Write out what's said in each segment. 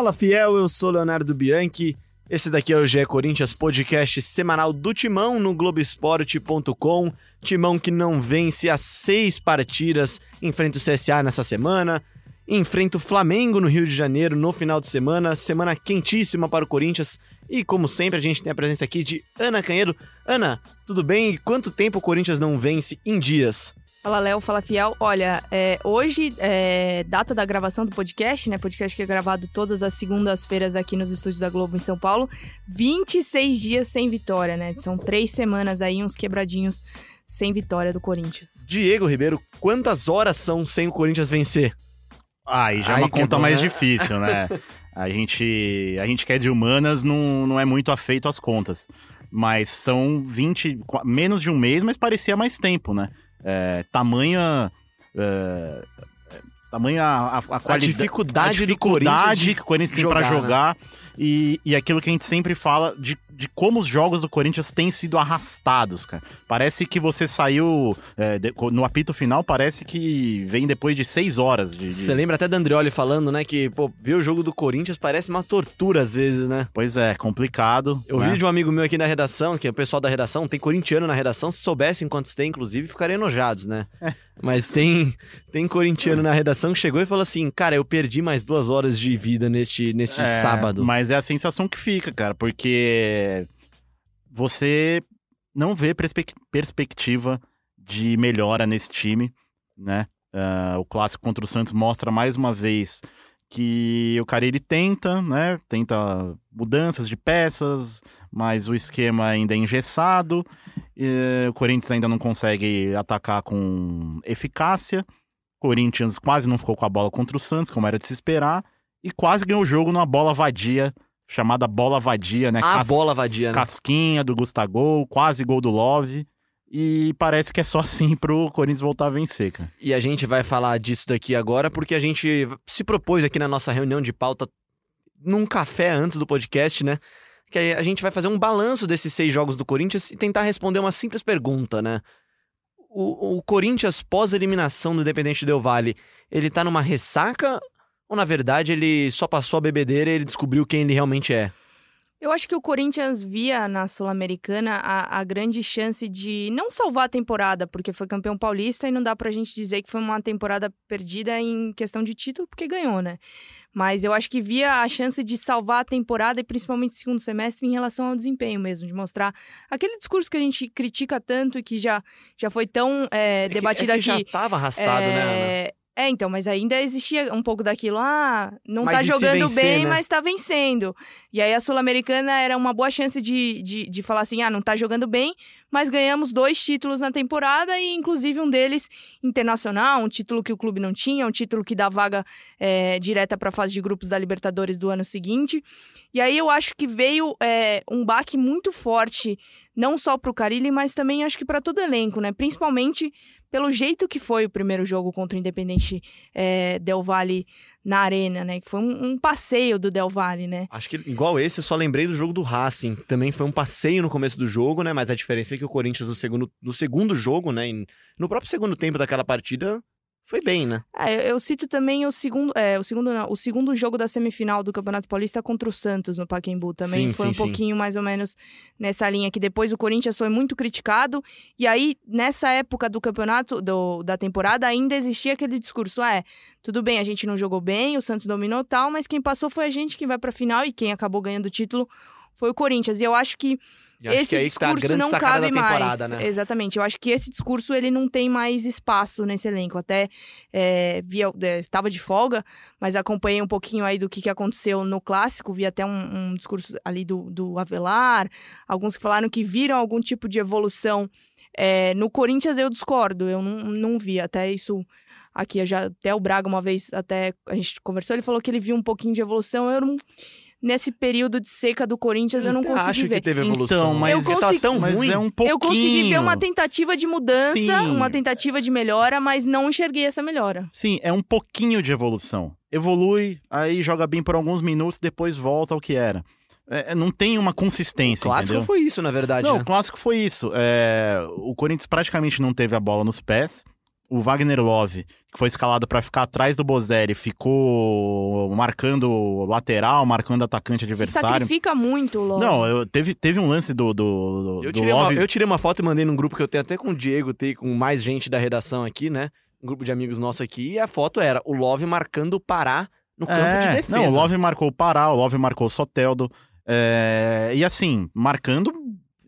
Fala fiel, eu sou Leonardo Bianchi. Esse daqui é o GE Corinthians podcast semanal do Timão no Globoesporte.com. Timão que não vence as seis partidas, enfrenta o CSA nessa semana, enfrenta o Flamengo no Rio de Janeiro no final de semana, semana quentíssima para o Corinthians. E como sempre, a gente tem a presença aqui de Ana Canhedo. Ana, tudo bem? E quanto tempo o Corinthians não vence em dias? Fala, Léo, fala, Fiel. Olha, é, hoje, é, data da gravação do podcast, né? Podcast que é gravado todas as segundas-feiras aqui nos estúdios da Globo em São Paulo. 26 dias sem vitória, né? São três semanas aí, uns quebradinhos sem vitória do Corinthians. Diego Ribeiro, quantas horas são sem o Corinthians vencer? Aí já é uma conta bom, mais né? difícil, né? a gente, a gente que é de humanas não, não é muito afeito às contas. Mas são 20, menos de um mês, mas parecia mais tempo, né? É, tamanha. É, tamanha a, a, qualidade, a dificuldade, a dificuldade que o Corinthians tem para jogar né? e, e aquilo que a gente sempre fala de de como os jogos do Corinthians têm sido arrastados, cara. Parece que você saiu é, de, no apito final, parece que vem depois de seis horas. De, de... Você lembra até da Andrioli falando, né, que, pô, ver o jogo do Corinthians parece uma tortura às vezes, né? Pois é, complicado. Eu né? vi de um amigo meu aqui na redação, que é o pessoal da redação, tem corintiano na redação, se soubessem quantos tem, inclusive, ficariam enojados, né? É. Mas tem, tem corintiano na redação que chegou e falou assim: Cara, eu perdi mais duas horas de vida neste, neste é, sábado. Mas é a sensação que fica, cara, porque você não vê perspe perspectiva de melhora nesse time, né? Uh, o clássico contra o Santos mostra mais uma vez que o cara ele tenta, né? Tenta mudanças de peças, mas o esquema ainda é engessado. o Corinthians ainda não consegue atacar com eficácia. O Corinthians quase não ficou com a bola contra o Santos, como era de se esperar, e quase ganhou o jogo numa bola vadia, chamada bola vadia, né? A Cas bola vadia, né? Casquinha do Gustavo, quase gol do Love. E parece que é só assim pro Corinthians voltar a vencer, cara. E a gente vai falar disso daqui agora, porque a gente se propôs aqui na nossa reunião de pauta, num café antes do podcast, né? Que a gente vai fazer um balanço desses seis jogos do Corinthians e tentar responder uma simples pergunta, né? O, o Corinthians, pós-eliminação do Independente Del Vale, ele tá numa ressaca? Ou na verdade ele só passou a bebedeira e ele descobriu quem ele realmente é? Eu acho que o Corinthians via na Sul-Americana a, a, grande chance de não salvar a temporada, porque foi campeão paulista e não dá pra gente dizer que foi uma temporada perdida em questão de título, porque ganhou, né? Mas eu acho que via a chance de salvar a temporada e principalmente o segundo semestre em relação ao desempenho mesmo, de mostrar aquele discurso que a gente critica tanto e que já, já foi tão é, debatido é que, é que já tava arrastado, né, é, né, Ana? É, então, mas ainda existia um pouco daquilo, ah, não mas tá jogando vencer, bem, né? mas tá vencendo. E aí a Sul-Americana era uma boa chance de, de, de falar assim, ah, não tá jogando bem, mas ganhamos dois títulos na temporada e inclusive um deles internacional, um título que o clube não tinha, um título que dá vaga é, direta para a fase de grupos da Libertadores do ano seguinte. E aí eu acho que veio é, um baque muito forte, não só para o Carilli, mas também acho que para todo elenco, né? Principalmente pelo jeito que foi o primeiro jogo contra o Independente é, Del Valle na arena, né? Que foi um, um, passeio do Del Valle, né? Acho que igual esse, eu só lembrei do jogo do Racing. Também foi um passeio no começo do jogo, né? Mas a diferença é que o Corinthians no segundo, no segundo jogo, né? No próprio segundo tempo daquela partida, foi bem, né? É, eu, eu, cito também o segundo, é, o segundo não, o segundo jogo da semifinal do Campeonato Paulista contra o Santos no Pacaembu também sim, foi sim, um sim. pouquinho mais ou menos nessa linha que depois o Corinthians foi muito criticado e aí nessa época do campeonato do, da temporada ainda existia aquele discurso, ah, é, tudo bem, a gente não jogou bem, o Santos dominou tal, mas quem passou foi a gente quem vai para final e quem acabou ganhando o título foi o Corinthians. E eu acho que esse que discurso tá não cabe mais. Né? Exatamente. Eu acho que esse discurso ele não tem mais espaço nesse elenco. Até é, via, estava de folga, mas acompanhei um pouquinho aí do que, que aconteceu no clássico. Vi até um, um discurso ali do, do Avelar. Alguns que falaram que viram algum tipo de evolução. É, no Corinthians eu discordo. Eu não, não vi. Até isso aqui, já, até o Braga uma vez, até a gente conversou, ele falou que ele viu um pouquinho de evolução. Eu não nesse período de seca do Corinthians eu não consegui acho ver. que teve evolução, então, mas eu consegui, tá tão mas ruim. É um pouquinho. Eu consegui ver uma tentativa de mudança, Sim. uma tentativa de melhora, mas não enxerguei essa melhora. Sim, é um pouquinho de evolução. Evolui, aí joga bem por alguns minutos, depois volta ao que era. É, é não tem uma consistência. O clássico entendeu? foi isso, na verdade. Não, né? o clássico foi isso. É, o Corinthians praticamente não teve a bola nos pés. O Wagner Love, que foi escalado para ficar atrás do Bozelli, ficou marcando lateral, marcando atacante adversário. Se sacrifica muito o Love. Não, eu, teve, teve um lance do, do, eu do Love. Uma, eu tirei uma foto e mandei num grupo que eu tenho até com o Diego, tem com mais gente da redação aqui, né? Um grupo de amigos nosso aqui. E a foto era o Love marcando o Pará no campo é, de defesa. Não, o Love marcou o Pará, o Love marcou o Soteldo. É, e assim, marcando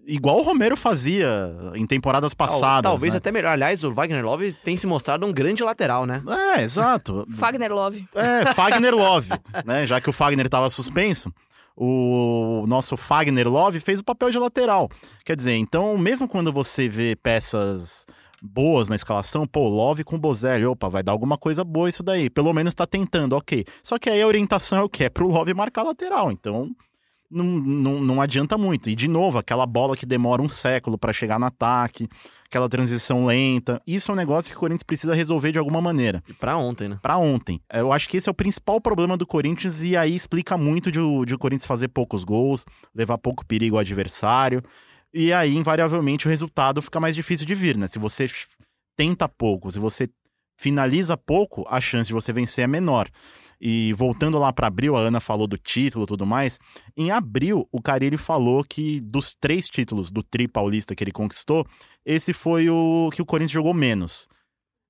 igual o Romero fazia em temporadas passadas. Talvez né? até melhor. Aliás, o Wagner Love tem se mostrado um grande lateral, né? É, exato. Fagner Love. É, Fagner Love, né? Já que o Fagner estava suspenso, o nosso Fagner Love fez o papel de lateral. Quer dizer, então, mesmo quando você vê peças boas na escalação, pô, Love com Bozelli, opa, vai dar alguma coisa boa isso daí. Pelo menos tá tentando, ok. Só que aí a orientação é o que? É pro Love marcar lateral. Então, não, não, não adianta muito. E, de novo, aquela bola que demora um século para chegar no ataque, aquela transição lenta. Isso é um negócio que o Corinthians precisa resolver de alguma maneira. E pra ontem, né? Pra ontem. Eu acho que esse é o principal problema do Corinthians e aí explica muito de, de o Corinthians fazer poucos gols, levar pouco perigo ao adversário. E aí, invariavelmente, o resultado fica mais difícil de vir, né? Se você tenta pouco, se você finaliza pouco, a chance de você vencer é menor. E voltando lá para abril, a Ana falou do título e tudo mais. Em abril, o Carilli falou que dos três títulos do Tri Paulista que ele conquistou, esse foi o que o Corinthians jogou menos.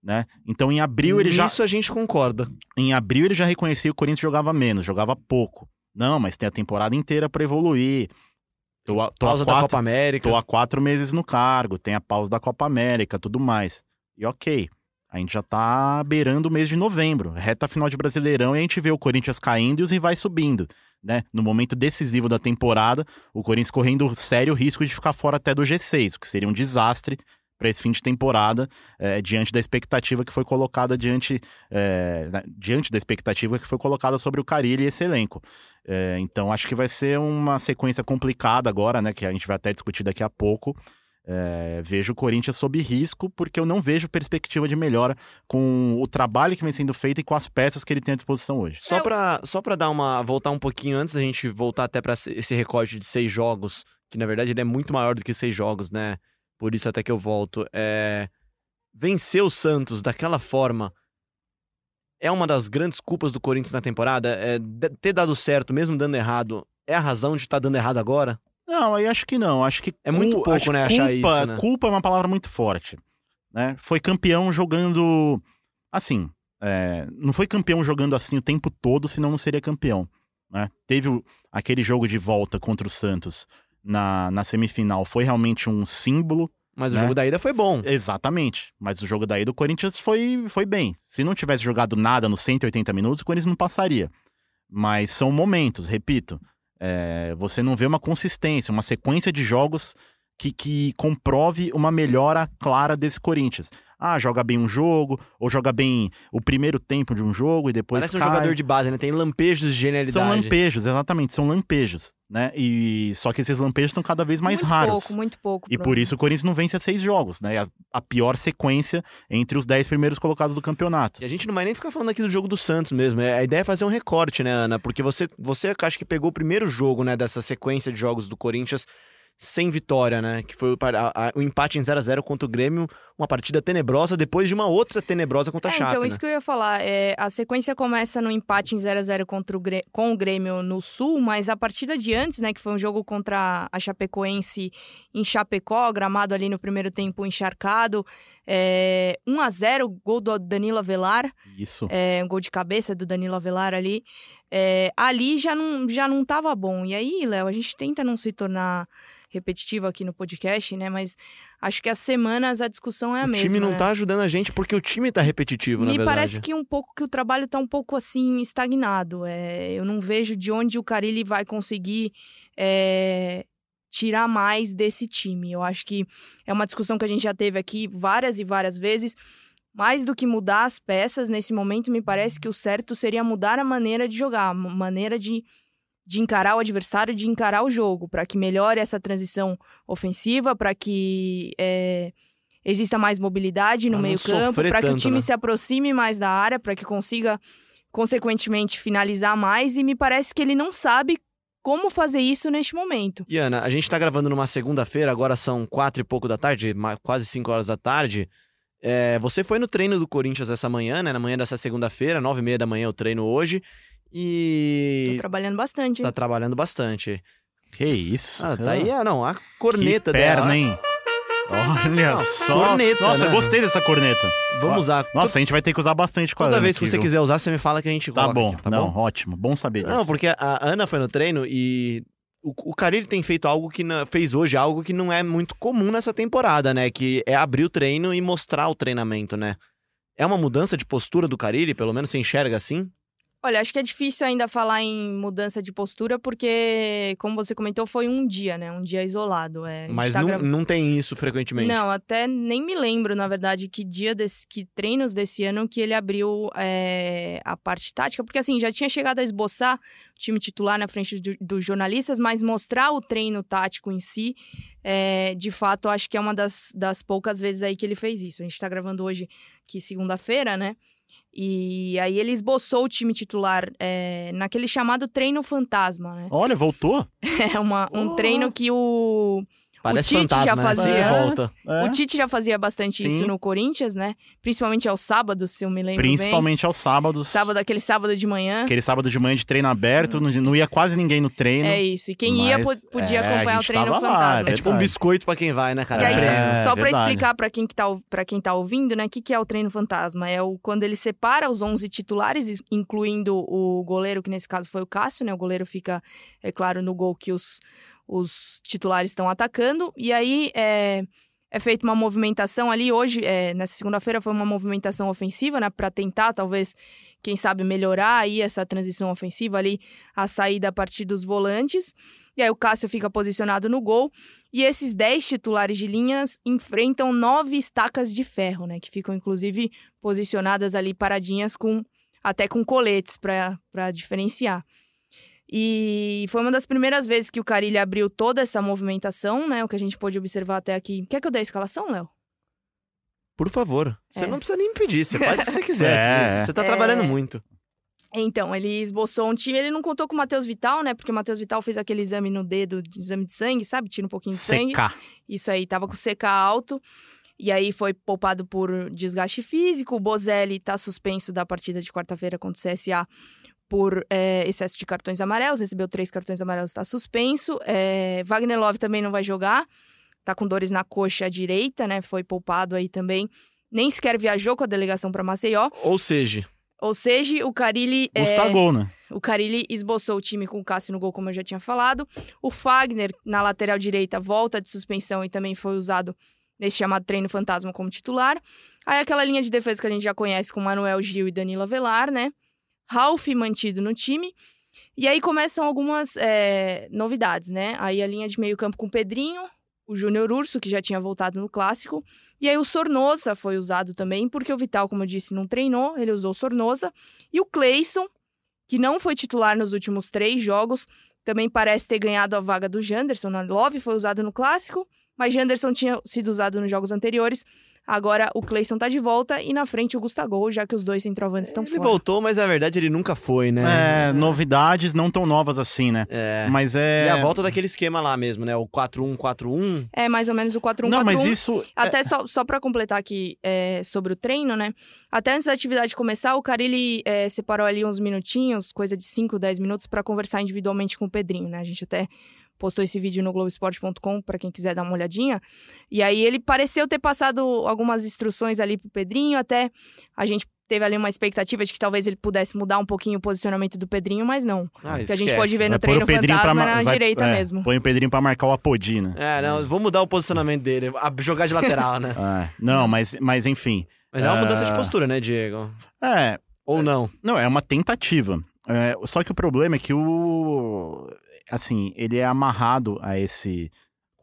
Né? Então em abril ele já. Isso a gente concorda. Em abril ele já reconhecia que o Corinthians jogava menos, jogava pouco. Não, mas tem a temporada inteira para evoluir. Tô, tô pausa quatro, da Copa América. Tô há quatro meses no cargo, tem a pausa da Copa América, tudo mais. E ok. A gente já tá beirando o mês de novembro, reta final de Brasileirão, e a gente vê o Corinthians caindo e os rivais subindo. Né? No momento decisivo da temporada, o Corinthians correndo sério risco de ficar fora até do G6, o que seria um desastre para esse fim de temporada, é, diante da expectativa que foi colocada diante, é, diante da expectativa que foi colocada sobre o Carilli e esse elenco. É, então acho que vai ser uma sequência complicada agora, né? Que a gente vai até discutir daqui a pouco. É, vejo o Corinthians sob risco, porque eu não vejo perspectiva de melhora com o trabalho que vem sendo feito e com as peças que ele tem à disposição hoje. Só para só pra dar uma. voltar um pouquinho antes da gente voltar até para esse recorte de seis jogos, que na verdade ele é muito maior do que seis jogos, né? Por isso até que eu volto. É... Vencer o Santos daquela forma é uma das grandes culpas do Corinthians na temporada. É ter dado certo, mesmo dando errado, é a razão de estar tá dando errado agora? Não, aí acho que não. Acho que é muito pouco, acho né, culpa, achar isso, né? Culpa é uma palavra muito forte, né? Foi campeão jogando assim, é, não foi campeão jogando assim o tempo todo, senão não seria campeão, né? Teve o, aquele jogo de volta contra o Santos na, na semifinal, foi realmente um símbolo mas né? o jogo da ida foi bom. Exatamente. Mas o jogo da ida do Corinthians foi, foi bem. Se não tivesse jogado nada nos 180 minutos, o Corinthians não passaria. Mas são momentos, repito. É, você não vê uma consistência, uma sequência de jogos que, que comprove uma melhora clara desse Corinthians. Ah, joga bem um jogo, ou joga bem o primeiro tempo de um jogo e depois Parece cai. um jogador de base, né? Tem lampejos de genialidade. São lampejos, exatamente, são lampejos, né? E só que esses lampejos estão cada vez mais muito raros. Muito pouco, muito pouco. E por isso o Corinthians não vence a seis jogos, né? A, a, pior sequência entre os dez primeiros colocados do campeonato. E a gente não vai nem ficar falando aqui do jogo do Santos mesmo. É, a ideia é fazer um recorte, né, Ana? Porque você, você acho que pegou o primeiro jogo, né, dessa sequência de jogos do Corinthians sem vitória, né? Que foi o, a, a, o empate em 0 a 0 contra o Grêmio, uma partida tenebrosa depois de uma outra tenebrosa contra a é, Chape. Então, né? isso que eu ia falar. É, a sequência começa no empate em 0 a 0 contra o Grêmio, com o Grêmio no Sul, mas a partida de antes, né, que foi um jogo contra a Chapecoense em Chapecó, gramado ali no primeiro tempo encharcado, é, 1 a 0 gol do Danilo Avelar. Isso. É, um gol de cabeça do Danilo Avelar ali. É, ali já não, já não tava bom. E aí, Léo, a gente tenta não se tornar repetitivo aqui no podcast, né? Mas acho que as semanas a discussão é a o mesma. O time não né? tá ajudando a gente porque o time tá repetitivo, Me na verdade. Me parece que um pouco que o trabalho tá um pouco assim estagnado. É, eu não vejo de onde o Carilli vai conseguir é, tirar mais desse time. Eu acho que é uma discussão que a gente já teve aqui várias e várias vezes. Mais do que mudar as peças nesse momento, me parece que o certo seria mudar a maneira de jogar, a maneira de de encarar o adversário, de encarar o jogo, para que melhore essa transição ofensiva, para que é, exista mais mobilidade no meio-campo, para que o time né? se aproxime mais da área, para que consiga, consequentemente, finalizar mais. E me parece que ele não sabe como fazer isso neste momento. E Ana, a gente está gravando numa segunda-feira, agora são quatro e pouco da tarde, quase cinco horas da tarde. É, você foi no treino do Corinthians essa manhã, né? Na manhã dessa segunda-feira, nove e meia da manhã eu treino hoje. E. Tô trabalhando bastante. Tá trabalhando bastante. Que isso? Ah, tá aí, ah, não, a corneta que perna, dela. hein? Olha Não, só. corneta, Nossa, né? eu gostei dessa corneta. Vamos usar. Nossa, a gente vai ter que usar bastante com a Toda Ana vez que aqui, você viu? quiser usar, você me fala que a gente Tá coloca bom, aqui, tá não, bom? ótimo. Bom saber disso. Não, porque a Ana foi no treino e o, o Carilli tem feito algo que não- fez hoje algo que não é muito comum nessa temporada, né? Que é abrir o treino e mostrar o treinamento, né? É uma mudança de postura do Carilli, pelo menos você enxerga assim? Olha, acho que é difícil ainda falar em mudança de postura, porque, como você comentou, foi um dia, né? Um dia isolado. É, Mas tá não, não tem isso frequentemente. Não, até nem me lembro, na verdade, que dia desse, que treinos desse ano que ele abriu é, a parte tática, porque assim, já tinha chegado a esboçar o time titular na frente do- dos jornalistas, mas mostrar o treino tático em si, é, de fato, acho que é uma das, das poucas vezes aí que ele fez isso. A gente tá gravando hoje, que segunda-feira, né? E aí ele esboçou o time titular é, naquele chamado treino fantasma, né? Olha, voltou? É uma, um Oh. treino que o Parece Tite fantasma, já né? fazia- Sempre volta. É. O Tite já fazia bastante isso Sim. no Corinthians, né? Principalmente aos sábados, se eu me lembro bem. Principalmente aos sábados. Sábado, aquele sábado de manhã. Aquele sábado de manhã de treino aberto, não, não ia quase ninguém no treino. É isso. E quem ia podia é, acompanhar o treino tava lá, fantasma. É tipo um biscoito pra quem vai, né, cara? E aí, É, só pra verdade. explicar pra quem, que tá, quem tá ouvindo, né, o que, que é o treino fantasma? É o, quando ele separa os 11 titulares, incluindo o goleiro, que nesse caso foi o Cássio, né? O goleiro fica, é claro, no gol que os, os titulares estão atacando. E aí é, é feita uma movimentação ali. Hoje, é, nessa segunda-feira, foi uma movimentação ofensiva, né? Pra tentar, talvez, quem sabe, melhorar aí essa transição ofensiva ali, a saída a partir dos volantes. E aí o Cássio fica posicionado no gol. E esses 10 titulares de linhas enfrentam nove estacas de ferro, né? Que ficam, inclusive, posicionadas ali paradinhas com até com coletes para diferenciar. E foi uma das primeiras vezes que o Carilli abriu toda essa movimentação, né? O que a gente pôde observar até aqui. Quer que eu dê a escalação, Léo? Por favor. Você É. não precisa nem me pedir, você faz o que você quiser. É. Você tá É. trabalhando muito. Então, ele esboçou um time, ele não contou com o Matheus Vital, né? Porque o Matheus Vital fez aquele exame no dedo, exame de sangue, sabe? Tira um pouquinho de sangue. Secar. Isso aí, tava com CK alto. E aí foi poupado por desgaste físico. O Bozelli tá suspenso da partida de quarta-feira contra o CSA por é, excesso de cartões amarelos. Recebeu três cartões amarelos, tá suspenso. É, Wagner Love também não vai jogar. Tá com dores na coxa direita, né? Foi poupado aí também. Nem sequer viajou com a delegação para Maceió. Ou seja, Ou seja, o Carilli. é, Gustavo, né? o Carilli esboçou o time com o Cássio no gol, como eu já tinha falado. O Fagner, na lateral direita, volta de suspensão e também foi usado nesse chamado treino fantasma como titular. Aí aquela linha de defesa que a gente já conhece com Manuel Gil e Danilo Avelar, né? Ralf mantido no time. E aí começam algumas é, novidades, né? Aí a linha de meio campo com o Pedrinho, o Júnior Urso, que já tinha voltado no clássico. E aí o Sornosa foi usado também, porque o Vital, como eu disse, não treinou, ele usou o Sornosa. E o Cleison, que não foi titular nos últimos três jogos, também parece ter ganhado a vaga do Janderson. Na Love foi usado no clássico, mas Janderson tinha sido usado nos jogos anteriores. Agora o Cleison tá de volta e na frente o Gustavo, já que os dois centroavantes estão ele fora. voltou, mas na verdade ele nunca foi, né? É, novidades não tão novas assim, né? É. Mas é. E a volta daquele esquema lá mesmo, né? O 4-1-4-1. É mais ou menos o 4-1-4-1. Não, mas isso. é- Até só, só para completar aqui é, sobre o treino, né? Até antes da atividade começar, o Carilli é, separou ali uns minutinhos, coisa de 5, 10 minutos, para conversar individualmente com o Pedrinho, né? A gente até postou esse vídeo no Globoesporte.com para quem quiser dar uma olhadinha. E aí ele pareceu ter passado algumas instruções ali pro Pedrinho, até a gente teve ali uma expectativa de que talvez ele pudesse mudar um pouquinho o posicionamento do Pedrinho, mas não. Ah, que a gente pode ver no vai treino o Pedrinho pra fantasma ma- na vai- direita é, mesmo. Põe o Pedrinho pra marcar o Apodi, né? É, não, vou mudar o posicionamento dele. a- Jogar de lateral, né? É, não, mas, mas enfim. Mas é uma mudança de Ah. postura, né, Diego? É, Ou não? Não, é uma tentativa. É, só que o problema é que o. Assim, ele é amarrado a esse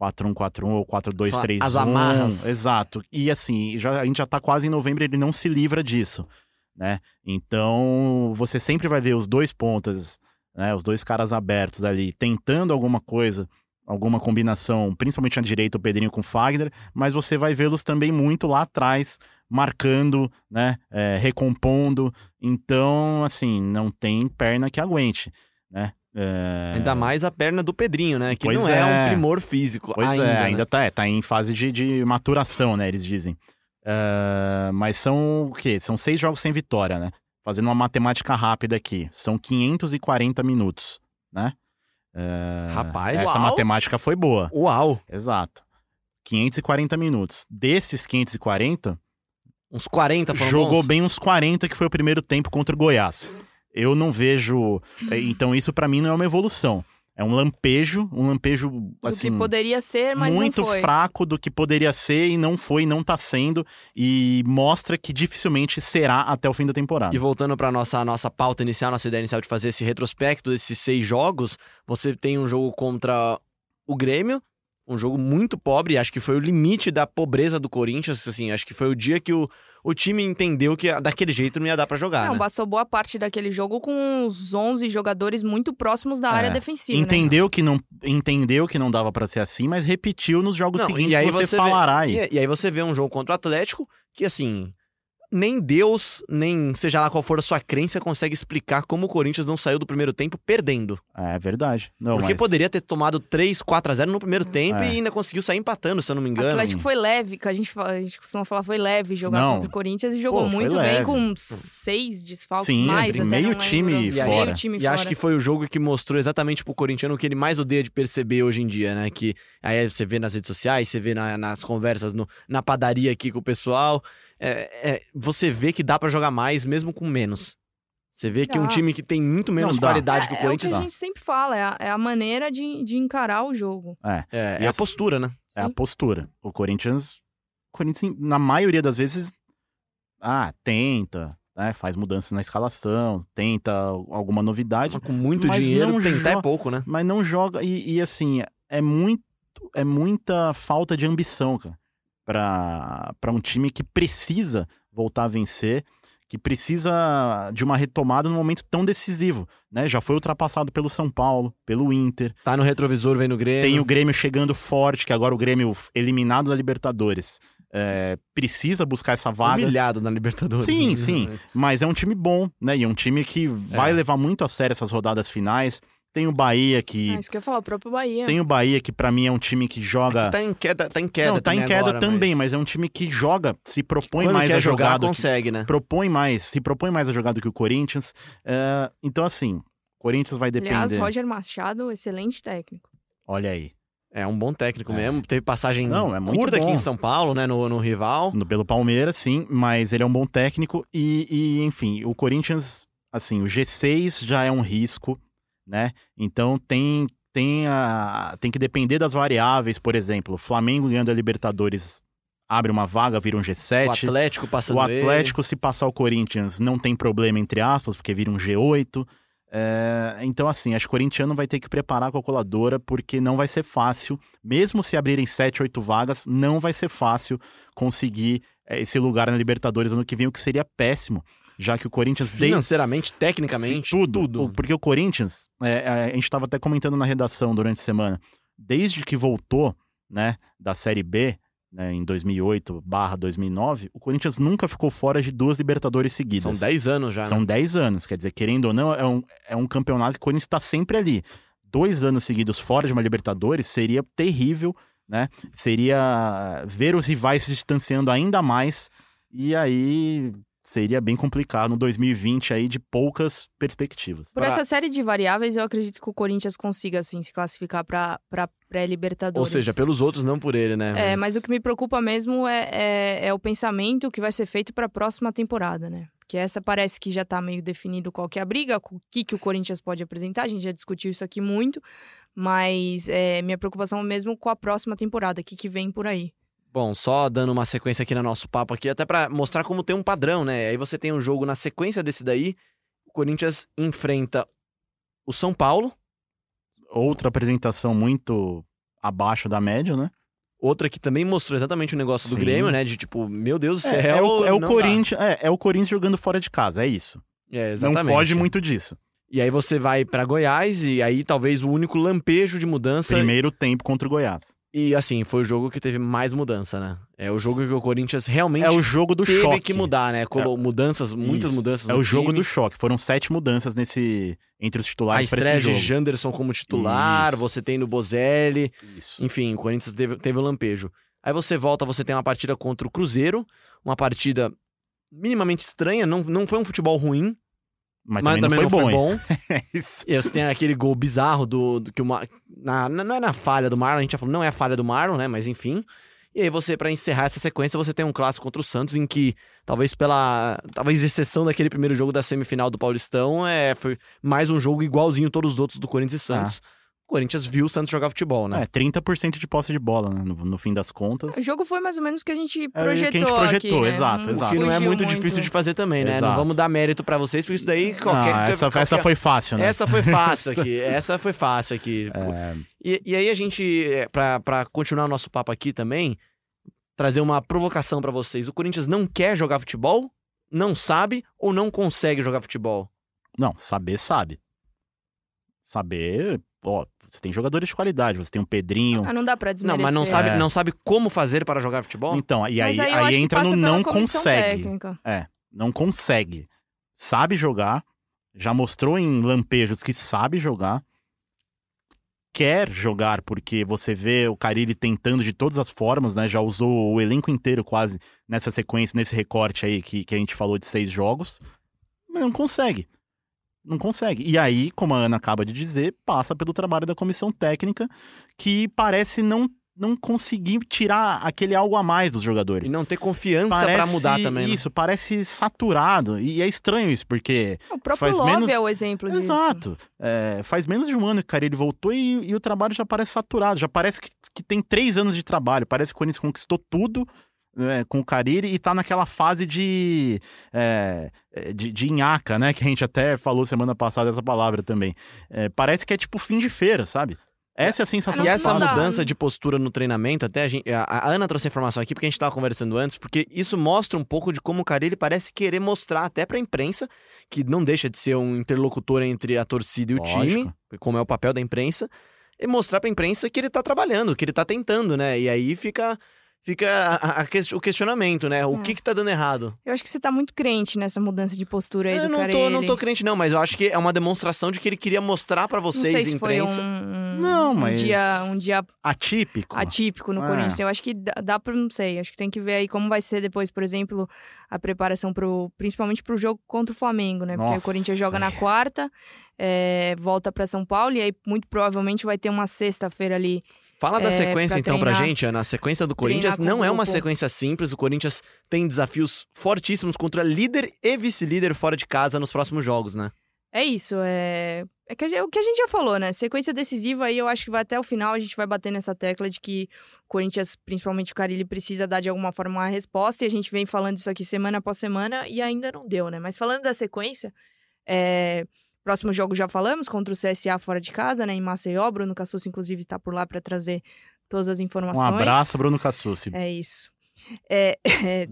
4-1-4-1 ou 4-2-3-1. As amarras. Exato. E assim, já, a gente já tá quase em novembro ele não se livra disso. Né? Então, você sempre vai ver os dois pontas, né, os dois caras abertos ali, tentando alguma coisa, alguma combinação, principalmente na direita, o Pedrinho com o Fagner, mas você vai vê-los também muito lá atrás, marcando, né, é, recompondo. Então, assim, não tem perna que aguente, né? É, Ainda mais a perna do Pedrinho, né? Que Pois não é. é. um primor físico Pois ainda, é, né? ainda tá, é, tá em fase de, de maturação, né? Eles dizem. Uh, mas são o quê? São seis jogos sem vitória, né? Fazendo uma matemática rápida aqui. São 540 minutos, né? Uh, Rapaz, essa uau. matemática foi boa. Uau! Exato. 540 minutos. Desses 540, uns 40 foram Jogou bons. bem uns 40, que foi o primeiro tempo contra o Goiás. Eu não vejo. Eh, então, isso para mim não é uma evolução. É um lampejo, um lampejo assim. Do que poderia ser, mas muito não foi. fraco do que poderia ser e não foi, não tá sendo e mostra que dificilmente será até o fim da temporada. E voltando para nossa nossa pauta inicial, nossa ideia inicial de fazer esse retrospecto desses seis jogos, você tem um jogo contra o Grêmio, um jogo muito pobre, acho que foi o limite da pobreza do Corinthians, assim, acho que foi o dia que o, o time entendeu que daquele jeito não ia dar para jogar. Não, né? passou boa parte daquele jogo com os 11 jogadores muito próximos da É. área defensiva. né? Entendeu que não entendeu que não dava para ser assim, mas repetiu nos jogos Não, seguintes e aí você, você falará vê, aí. E, e aí você vê um jogo contra o Atlético que, assim, nem Deus, nem seja lá qual for a sua crença, consegue explicar como o Corinthians não saiu do primeiro tempo perdendo. É verdade. Não, Porque mas... poderia ter tomado 3, 4 a 0 no primeiro tempo É. e ainda conseguiu sair empatando, se eu não me O engano. Atlético foi leve, que a gente, a gente costuma falar, foi leve jogar Não. contra o Corinthians e jogou Pô, muito bem com seis desfalques Sim, mais. até meio time E fora. Meio time E fora. acho que foi o jogo que mostrou exatamente pro corintiano o que ele mais odeia de perceber hoje em dia, né? Que aí você vê nas redes sociais, você vê na- nas conversas no- na padaria aqui com o pessoal. É- é, você vê que dá pra jogar mais mesmo com menos. Você vê que um time que tem muito menos Não, qualidade que o é, Corinthians é o dá. que a gente sempre fala, é a, é a maneira de, de encarar o jogo. É, é, é a postura, né? é a Sim. postura. O Corinthians, o Corinthians, na maioria das vezes, ah, tenta, né, faz mudanças na escalação, tenta alguma novidade, Com muito Mas dinheiro, não tentar é pouco, né? mas não joga. E, e, assim, é muito. É muita falta de ambição, cara. Pra um time que precisa voltar a vencer, que precisa de uma retomada num momento tão decisivo. Né? Já foi ultrapassado pelo São Paulo, pelo Inter. Tá no retrovisor, vem no Grêmio. Tem o Grêmio chegando forte, que agora o Grêmio eliminado da Libertadores. é, precisa buscar essa vaga. humilhado na Libertadores. Sim, sim. Mas- Mas é um time bom, né? E é um time que vai É. levar muito a sério essas rodadas finais. Tem o Bahia que. É isso que eu ia falar, o próprio Bahia. Tem o Bahia que pra mim é um time que joga. É que tá em queda, tá em queda Não, tá em queda agora, também, mas... é um time que joga, se propõe Quando mais quer a jogar, jogar do que- consegue, né? propõe mais, se propõe mais a jogar do que o Corinthians. É, então, assim, Corinthians vai depender. Aliás, Roger Machado, excelente técnico. Olha aí. É um bom técnico É. mesmo. Teve passagem Não, é curta aqui bom. em São Paulo, né? No, no rival. No- Pelo Palmeiras, sim, mas ele é um bom técnico. E, e, enfim, o Corinthians, assim, o G6 já é um risco, né? Então tem, tem, a, tem que depender das variáveis, por exemplo. O Flamengo ganhando a Libertadores abre uma vaga, vira um O G7. Atlético passando O Atlético, se passar o Corinthians, não tem problema, entre aspas, porque vira um G8. É, então, assim, acho que o corintiano vai ter que preparar a calculadora, porque não vai ser fácil, mesmo se abrirem 7, 8 vagas, não vai ser fácil conseguir é, esse lugar na Libertadores ano que vem, o que seria péssimo, já que o Corinthians ele. desde Financeiramente, tecnicamente, tudo, tudo. Porque o Corinthians, é, a gente estava até comentando na redação durante a semana, desde que voltou, né, da Série B, né, em 2008 barra 2009, o Corinthians nunca ficou fora de duas Libertadores seguidas. São 10 anos já, São né? 10 anos, quer dizer, querendo ou não, é um, é um campeonato que o Corinthians está sempre ali. Dois anos seguidos fora de uma Libertadores seria terrível, né? Seria ver os rivais se distanciando ainda mais, e aí seria bem complicado no 2020 aí de poucas perspectivas. Por Pra- essa série de variáveis, eu acredito que o Corinthians consiga, assim, se classificar pra, pra Ou pré-Libertadores. seja, pelos outros, não por ele, né? É, mas o que me preocupa mesmo é, é, é o pensamento que vai ser feito para a próxima temporada, né? Porque essa parece que já tá meio definido qual que é a briga, o que, que o Corinthians pode apresentar. A gente já discutiu isso aqui muito, mas é, minha preocupação é mesmo com a próxima temporada, o que, que vem por aí. Bom, só dando uma sequência aqui no nosso papo aqui, até pra mostrar como tem um padrão, né? Aí você tem um jogo na sequência desse daí, o Corinthians enfrenta o São Paulo, Outra apresentação muito abaixo da média, né? outra que também mostrou exatamente o negócio do Sim. Grêmio, né? De tipo, meu Deus do céu. É, é o, é o não. Corinthians, é, é o Corinthians jogando fora de casa, é isso. É, Não exatamente. foge muito disso. E aí você vai pra Goiás e aí talvez o único lampejo de mudança. Primeiro tempo contra o Goiás. E assim, foi o jogo que teve mais mudança, né? É o jogo que o Corinthians realmente É o jogo do teve choque. que mudar, né? Colo- Mudanças, muitas Isso. mudanças É o jogo time. do choque. Foram sete mudanças nesse entre os A titulares para estreia de. Janderson como titular, Isso. você tem no Bozelli. Isso. Enfim, o Corinthians teve, teve o lampejo. Aí você volta, você tem uma partida contra o Cruzeiro, uma partida minimamente estranha, não, não foi um futebol ruim, mas, mas também, não, foi, não bom. foi bom. é e você tem aquele gol bizarro do, do que uma na, na, não é na falha do Marlon, a gente já falou, não é a falha do Marlon, né? Mas enfim. E aí você, para encerrar essa sequência, você tem um clássico contra o Santos, em que, talvez pela. Talvez exceção daquele primeiro jogo da semifinal do Paulistão, é, foi mais um jogo igualzinho todos os outros do Corinthians e Santos. Ah. Corinthians viu o Santos jogar futebol, né? É, 30% de posse de bola, né? no, no, fim das contas. O jogo foi mais ou menos o que a gente projetou. É, o que a gente projetou, aqui, né? exato, exato. O que não é muito, muito, difícil de fazer também, né? Exato. Não vamos dar mérito para vocês, porque isso daí qualquer. Não, essa, qualquer... essa foi fácil, né? Essa foi fácil aqui. essa foi fácil aqui. É... E, e, aí a gente, é, para continuar o nosso papo aqui também, trazer uma provocação para vocês. O Corinthians não quer jogar futebol? Não sabe ou não consegue jogar futebol? Não, saber sabe. Saber, ó, você tem jogadores de qualidade, você tem um Pedrinho. Ah, não dá pra desmerecer. Não, mas não sabe, é. não sabe como fazer para jogar futebol? Então, e aí, aí, aí entra no não consegue. Técnica. É, não consegue. Sabe jogar, já mostrou em lampejos que sabe jogar. Quer jogar, porque você vê o Carilli tentando de todas as formas, né? Já usou o elenco inteiro quase nessa sequência, nesse recorte aí que, que a gente falou de seis jogos. Mas não consegue. Não consegue. E aí, como a Ana acaba de dizer, passa pelo trabalho da comissão técnica, que parece não não conseguir tirar aquele algo a mais dos jogadores. E não ter confiança para mudar também. Né? Isso, né? parece saturado. E é estranho isso, porque. O próprio faz Love menos... é o exemplo disso. Exato. É, faz menos de um ano que o voltou e, e, o trabalho já parece saturado. Já parece que, que tem três anos de trabalho. Parece que o Corinthians conquistou tudo é, com o Cariri e tá naquela fase de, é, é, de, de inhaca, né? Que a gente até falou semana passada essa palavra também. É, parece que é tipo fim de feira, sabe? Essa é a sensação. E essa mudança de postura no treinamento, até a, gente, a, Ana trouxe a informação aqui porque a gente estava conversando antes, porque isso mostra um pouco de como o Carille parece querer mostrar até para a imprensa, que não deixa de ser um interlocutor entre a torcida e o Lógico. time, como é o papel da imprensa, e mostrar para a imprensa que ele está trabalhando, que ele está tentando, né? E aí fica fica a, a, a, o questionamento, né? O é. que que tá dando errado? Eu acho que você tá muito crente nessa mudança de postura aí eu do não tô, não tô crente não, mas eu acho que é uma demonstração de que ele queria mostrar para vocês, não sei se imprensa. Foi um, não, mas um dia, um dia atípico. Atípico no é. Corinthians. Eu acho que dá, dá para não sei, acho que tem que ver aí como vai ser depois, por exemplo, a preparação pro principalmente pro jogo contra o Flamengo, né? Porque Nossa. o Corinthians joga na quarta, é, volta para São Paulo e aí muito provavelmente vai ter uma sexta-feira ali Fala da é, sequência pra então treinar, pra gente, Ana. A sequência do Corinthians não é uma sequência simples. O Corinthians tem desafios fortíssimos contra líder e vice-líder fora de casa nos próximos jogos, né? É isso, é. É que o que a gente já falou, né? Sequência decisiva aí, eu acho que vai até o final, a gente vai bater nessa tecla de que o Corinthians, principalmente o Carilli, precisa dar de alguma forma uma resposta, e a gente vem falando isso aqui semana após semana e ainda não deu, né? Mas falando da sequência, é... Próximo jogo já falamos, contra o CSA fora de casa, né, em Maceió. Bruno Cassucci, inclusive, está por lá para trazer todas as informações. Um abraço, Bruno Cassucci. É isso. É, é...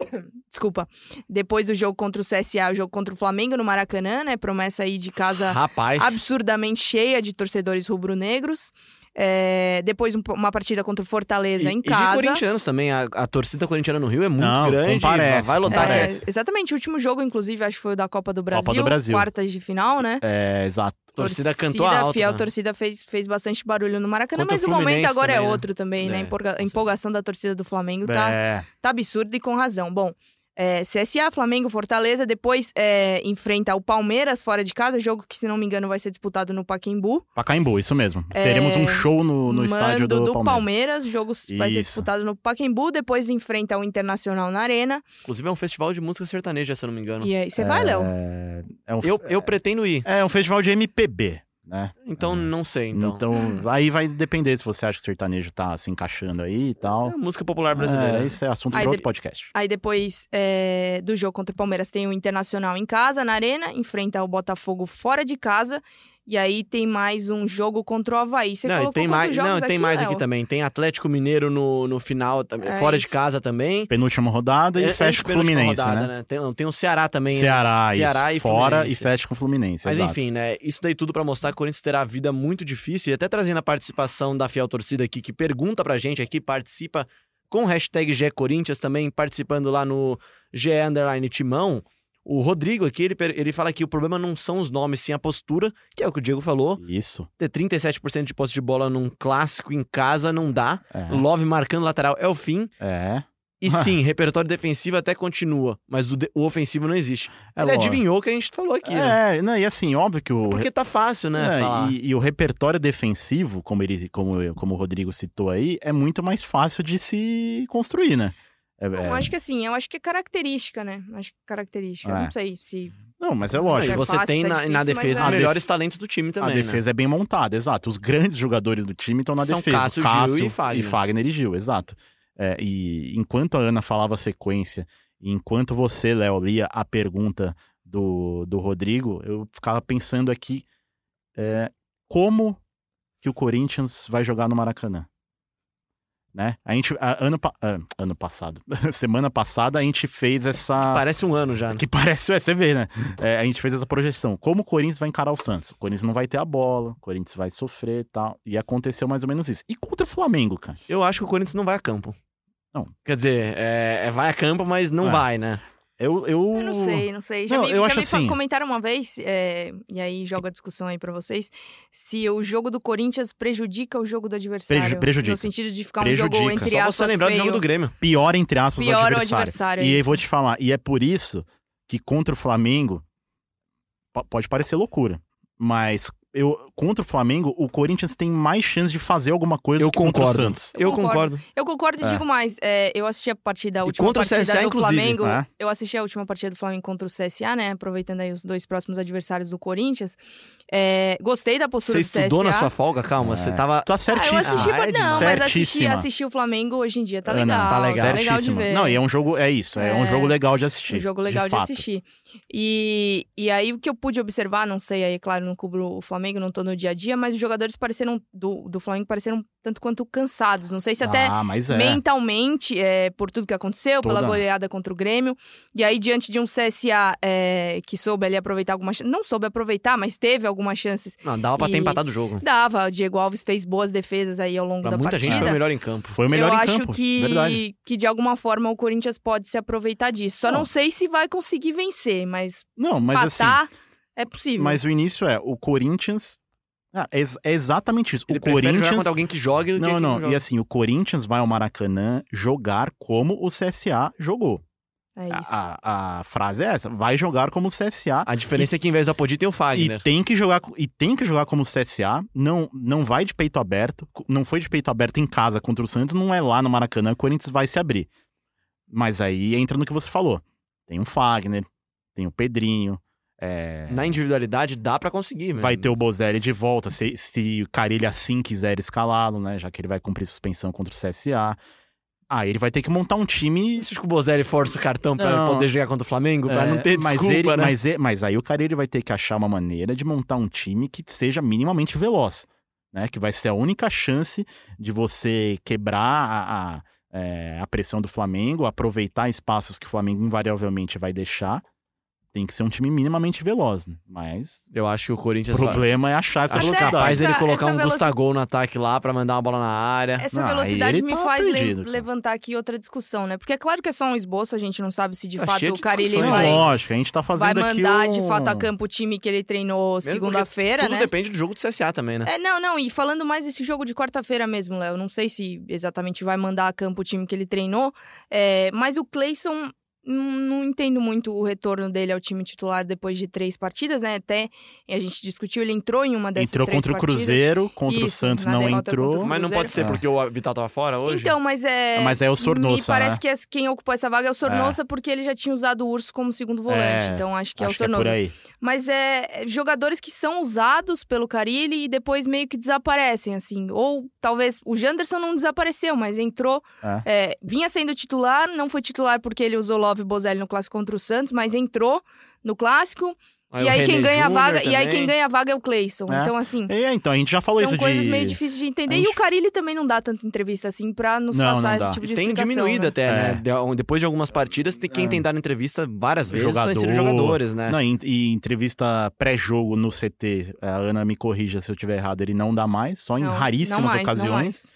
Desculpa. Depois do jogo contra o CSA, o jogo contra o Flamengo no Maracanã, né? Promessa aí de casa Rapaz. absurdamente cheia de torcedores rubro-negros. É, depois um, uma partida contra o Fortaleza e, em casa. E de corintianos também. A, a, torcida corintiana no Rio é muito Não, grande. Comparece, vai lotar. É, exatamente. O último jogo, inclusive, acho que foi o da Copa do Brasil. Copa do Brasil. Quartas de final, né? É, exato. A torcida, torcida cantou alto. Fiel né? torcida fez, fez bastante barulho no Maracanã, Contra mas o, o momento agora é também, é outro né? também, né? É, a empolgação da torcida do Flamengo tá, é. tá absurda e com razão. Bom, é, CSA, Flamengo, Fortaleza, depois é, enfrenta o Palmeiras fora de casa, jogo que, se não me engano, vai ser disputado no Pacaembu. Pacaembu, isso mesmo. É, Teremos um show no, no estádio do, do Palmeiras. Palmeiras. jogo isso. vai ser disputado no Pacaembu, depois enfrenta o Internacional na Arena. Inclusive é um festival de música sertaneja, se eu não me engano. E aí, você vai, Léo? É um, eu, eu pretendo ir. É um festival de MPB né? Então, é. não sei, então. Então, aí vai depender se você acha que o sertanejo tá se encaixando aí e tal. É música popular brasileira. É, isso é assunto para outro podcast. Aí depois é, do jogo contra o Palmeiras tem o Internacional em casa, na Arena, enfrenta o Botafogo fora de casa e aí tem mais um jogo contra o Havaí. Você não, tem mais, não, tem mais aqui também. Tem Atlético Mineiro no, no final, é fora isso. de casa também. Penúltima rodada e é, fecha com o Fluminense, rodada, né? né? Tem, tem o Ceará também. Ceará, né? Ceará e fora Fluminense. e fecha com o Fluminense. Mas exato. enfim, né? Isso daí tudo para mostrar que o Corinthians terá vida muito difícil. E até trazendo a participação da fiel torcida aqui, que pergunta pra gente aqui, participa com o hashtag Corinthians também, participando lá no G Underline Timão. O Rodrigo aqui, ele, ele fala que o problema não são os nomes, sim a postura, que é o que o Diego falou. Isso. Ter 37% de posse de bola num clássico em casa não dá. É. Love marcando lateral é o fim. É. E sim, repertório defensivo até continua, mas o, de- o ofensivo não existe. É ele lógico. adivinhou o que a gente falou aqui, né? É, não, e assim, óbvio que o. Porque tá fácil, né? É, e, e o repertório defensivo, como, ele, como, como o Rodrigo citou aí, é muito mais fácil de se construir, né? É- Bom, é- eu acho que assim, eu acho que é característica, né? Acho que característica. Eu É. não sei se. Não, mas é E lógico. é você fácil, tem é na, difícil, na defesa os A melhores talentos do time A também, né? defesa é bem montada, exato. Os grandes jogadores do time estão na São defesa. Cássio, Cássio Gil e Fagner. E Fagner e Gil, exato. É, e enquanto a Ana falava a sequência, e enquanto você, Léo, lia a pergunta do, do Rodrigo, eu ficava pensando aqui é, como que o Corinthians vai jogar no Maracanã. Né? A gente, a- ano, pa- ah, ano passado, semana passada, a gente fez essa. Parece um ano já. né? Que parece, é, você vê, né? É, a gente fez essa projeção. Como o Corinthians vai encarar o Santos? O Corinthians não vai ter a bola, o Corinthians vai sofrer e tal. E aconteceu mais ou menos isso. E contra o Flamengo, cara? Eu acho que o Corinthians não vai a campo. Não. Quer dizer, é, é vai a campo, mas não É. vai, né? Eu, eu... Eu não sei, não sei. Já Não, me, eu já acho me assim- comentaram uma vez, é, e aí joga a discussão aí pra vocês, se o jogo do Corinthians prejudica o jogo do adversário. Preju- prejudica. No sentido de ficar um jogo entre Só aspas você lembrar do feio. jogo do Grêmio. Pior, entre aspas, Pior o o adversário. adversário, é E aí vou te falar. E é por isso que contra o Flamengo, po- pode parecer loucura, mas eu, contra o Flamengo, o Corinthians tem mais chance de fazer alguma coisa Eu do que contra o concordo. Santos. Eu concordo. concordo. Eu concordo e É. digo mais. é, eu assisti a partida, a última contra o partida CSA, do inclusive, Flamengo. é. Eu assisti a última partida do Flamengo contra o CSA, né? Aproveitando aí os dois próximos adversários do Corinthians. É, gostei da postura Você do estudou CSA. na sua folga? Calma, você É. tava. Tá Ah, certíssimo. eu assisti, Ah, é não, mas assisti, certíssima. assisti o Flamengo hoje em dia, tá legal. tá legal. Tá legal de Certíssima. ver. Não, e é um jogo, é isso, é, um É. jogo legal de assistir. Um jogo legal de, fato. assistir. E, e aí, o que eu pude observar, não sei, aí, claro, não cubro o Flamengo, não tô no dia a dia, mas os jogadores pareceram, do, do Flamengo, pareceram tanto quanto cansados. Não sei se até Ah, mas é. mentalmente, é, por tudo que aconteceu, pela Toda. goleada contra o Grêmio. E aí, diante de um CSA é, que soube ali aproveitar algumas chances, não soube aproveitar, mas teve algumas chances, Não, dava pra ter E- empatado o jogo. dava. O Diego Alves fez boas defesas aí ao longo Pra da muita partida. gente foi o melhor em campo. Foi o melhor eu em acho campo. que, Verdade. que de alguma forma o Corinthians pode se aproveitar disso. Só não, Não. sei se vai conseguir vencer, mas, Não, mas assim, empatar é possível. mas o início é o Corinthians. Ah, é, é exatamente isso. Ele o jogar Corinthians. contra alguém que jogue do que Não, quem não. joga. E assim, o Corinthians vai ao Maracanã jogar como o CSA jogou. É A, isso. a- a frase é essa: vai jogar como o CSA. A diferença é que em vez do Apodi tem o E Fagner. tem que jogar e tem que jogar como o CSA, não não vai de peito aberto, não foi de peito aberto em casa contra o Santos, não é lá no Maracanã, o Corinthians vai se abrir. Mas aí entra no que você falou. Tem o Fagner, tem o Pedrinho, é, Na individualidade dá pra conseguir, mesmo. vai ter o Bozelli de volta, se, se o Carilho assim quiser escalá-lo, né, já que ele vai cumprir suspensão contra o CSA. Aí ele vai ter que montar um time que o Bozelli força o cartão Não. poder jogar contra o Flamengo? É, não ter mas desculpa, ele, né? Mas, e- mas aí o Carilli vai ter que achar uma maneira de montar um time que seja minimamente veloz, né? Que vai ser a única chance de você quebrar a, a, é, a pressão do Flamengo, aproveitar espaços que o Flamengo invariavelmente vai deixar. Tem que ser um time minimamente veloz, né? Mas Eu acho que o o Corinthians problema é achar essa Acho Até velocidade. capaz dele essa- colocar um veloci- Gustagol no ataque lá pra mandar uma bola na área. Essa Não, velocidade ele me tá faz le- perdido, cara. levantar aqui outra discussão, né? Porque é claro que é só um esboço, a gente não sabe se de Tá fato o Carilli discussões, vai? Lógico, a gente tá fazendo vai aqui mandar um... de fato a campo o time que ele treinou segunda-feira, Tudo né? depende do jogo do CSA também, né? É, não, não, e falando mais desse jogo de quarta-feira mesmo, Léo, não sei se exatamente vai mandar a campo o time que ele treinou, é, mas o Cleison, não, não entendo muito o retorno dele ao time titular depois de três partidas, né? Até a gente discutiu, ele entrou em uma dessas Entrou três contra o. Cruzeiro, contra o Isso, Santos na não entrou. o Mas não pode ser porque o Vital tava fora hoje? Então, mas é. Mas é o Sornosa, Me parece né? que as- quem ocupou essa vaga é o Sornosa, porque ele já tinha usado o Urso como segundo volante. É, então acho que é Acho o que é por Sornosa. aí. Mas é jogadores que são usados pelo Carilli e depois meio que desaparecem, assim. Ou talvez o Janderson não desapareceu, mas entrou, É. é, vinha sendo titular, não foi titular porque ele usou Love e Bozelli no clássico contra o Santos, mas entrou no clássico. e o aí quem ganha a vaga, e aí quem ganha a vaga é o Cleison. É. Então assim, É, então, a gente já falou são isso coisas de... meio difíceis de entender. a E gente- o Carilli também não dá tanta entrevista assim pra nos Não, passar não esse tipo de E tem diminuído né? até, É. né? De- Depois de algumas partidas, tem quem É. tem dado entrevista várias vezes são esses Jogador. jogadores, né? Não, e, e entrevista pré-jogo no CT, a Ana me corrija se eu estiver errado, ele não dá mais, só em Não, raríssimas mais, ocasiões.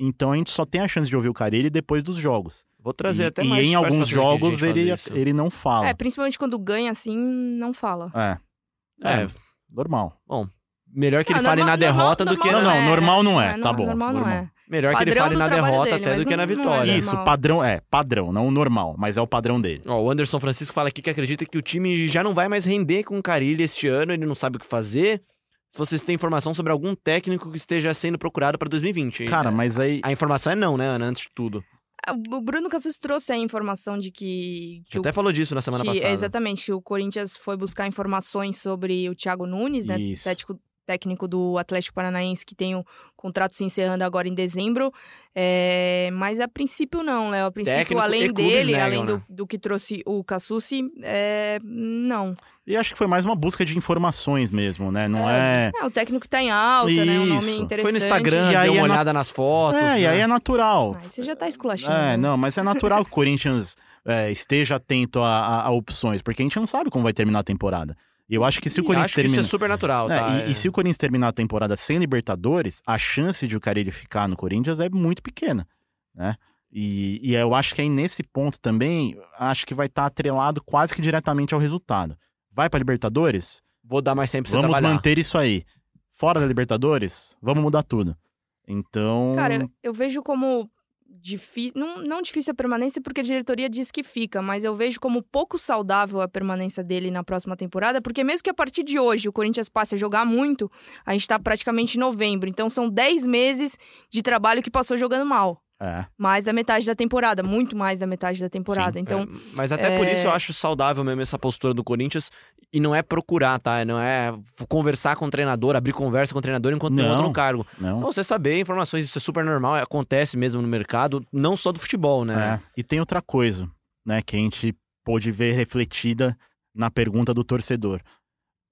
Então a gente só tem a chance de ouvir o Carilli depois dos jogos. Vou trazer e, até e mais. em alguns jogos ele, ele não fala. É, principalmente quando ganha assim, não fala. É. É, É, normal. melhor que ele Não, fale normal- na derrota normal- do que Não, não, normal não é, no- tá bom, Normal não normal. é. Melhor que ele Padrão fale na derrota dele, até do que na não- não é vitória. normal. Isso, padrão, é, padrão, não o normal, mas é o padrão dele. Ó, o Anderson Francisco fala aqui que acredita que o time já não vai mais render com o Carilli este ano, ele não sabe o que fazer. Se vocês têm informação sobre algum técnico que esteja sendo procurado para 2020. Cara, mas aí. A informação é não, né, Ana, antes de tudo. O Bruno Cassus trouxe a informação de que. que Você o- até falou disso na semana que- passada. Exatamente, que o Corinthians foi buscar informações sobre o Thiago Nunes, né? Isso. Técnico, técnico do Atlético Paranaense, que tem o contrato se encerrando agora em dezembro. É, mas a princípio não, Léo. A princípio, Técnico e além clubes dele, negam, além do, né? do que trouxe o Cassucci, é, não. E acho que foi mais uma busca de informações mesmo, né? Não é. É, o técnico tá em alta, né? Um nome Isso. interessante. Foi no Instagram, E aí deu uma é na- olhada nas fotos. É, e né? aí é natural. Aí você já tá esculachando. É, não, mas é natural que o Corinthians é, esteja atento a, a- a opções, porque a gente não sabe como vai terminar a temporada. E eu acho que se o Corinthians acho que isso termina. é super natural, É, tá? e, É. e se o Corinthians terminar a temporada sem Libertadores, a chance de o Carilli ficar no Corinthians é muito pequena, né? E, e eu acho que aí nesse ponto também, acho que vai estar atrelado quase que diretamente ao resultado. Vai para Libertadores? Vou dar mais tempo pra você Vamos trabalhar. manter isso aí. Fora da Libertadores? Vamos mudar tudo. Então, Cara, eu, eu vejo como difícil, não, não difícil a permanência porque a diretoria diz que fica, mas eu vejo como pouco saudável a permanência dele na próxima temporada, porque mesmo que a partir de hoje o Corinthians passe a jogar muito, a gente tá praticamente em novembro, então são 10 meses de trabalho que passou jogando mal. É. Mais da metade da temporada, muito mais da metade da temporada. Sim, então, É, mas até por é- isso eu acho saudável mesmo essa postura do Corinthians. E não é procurar, tá? Não é conversar com o treinador, abrir conversa com o treinador enquanto tem Não. outro no cargo. Não. Não, você saber informações, isso é super normal, acontece mesmo no mercado, não só do futebol, né? É. E tem outra coisa, né, que a gente pôde ver refletida na pergunta do torcedor.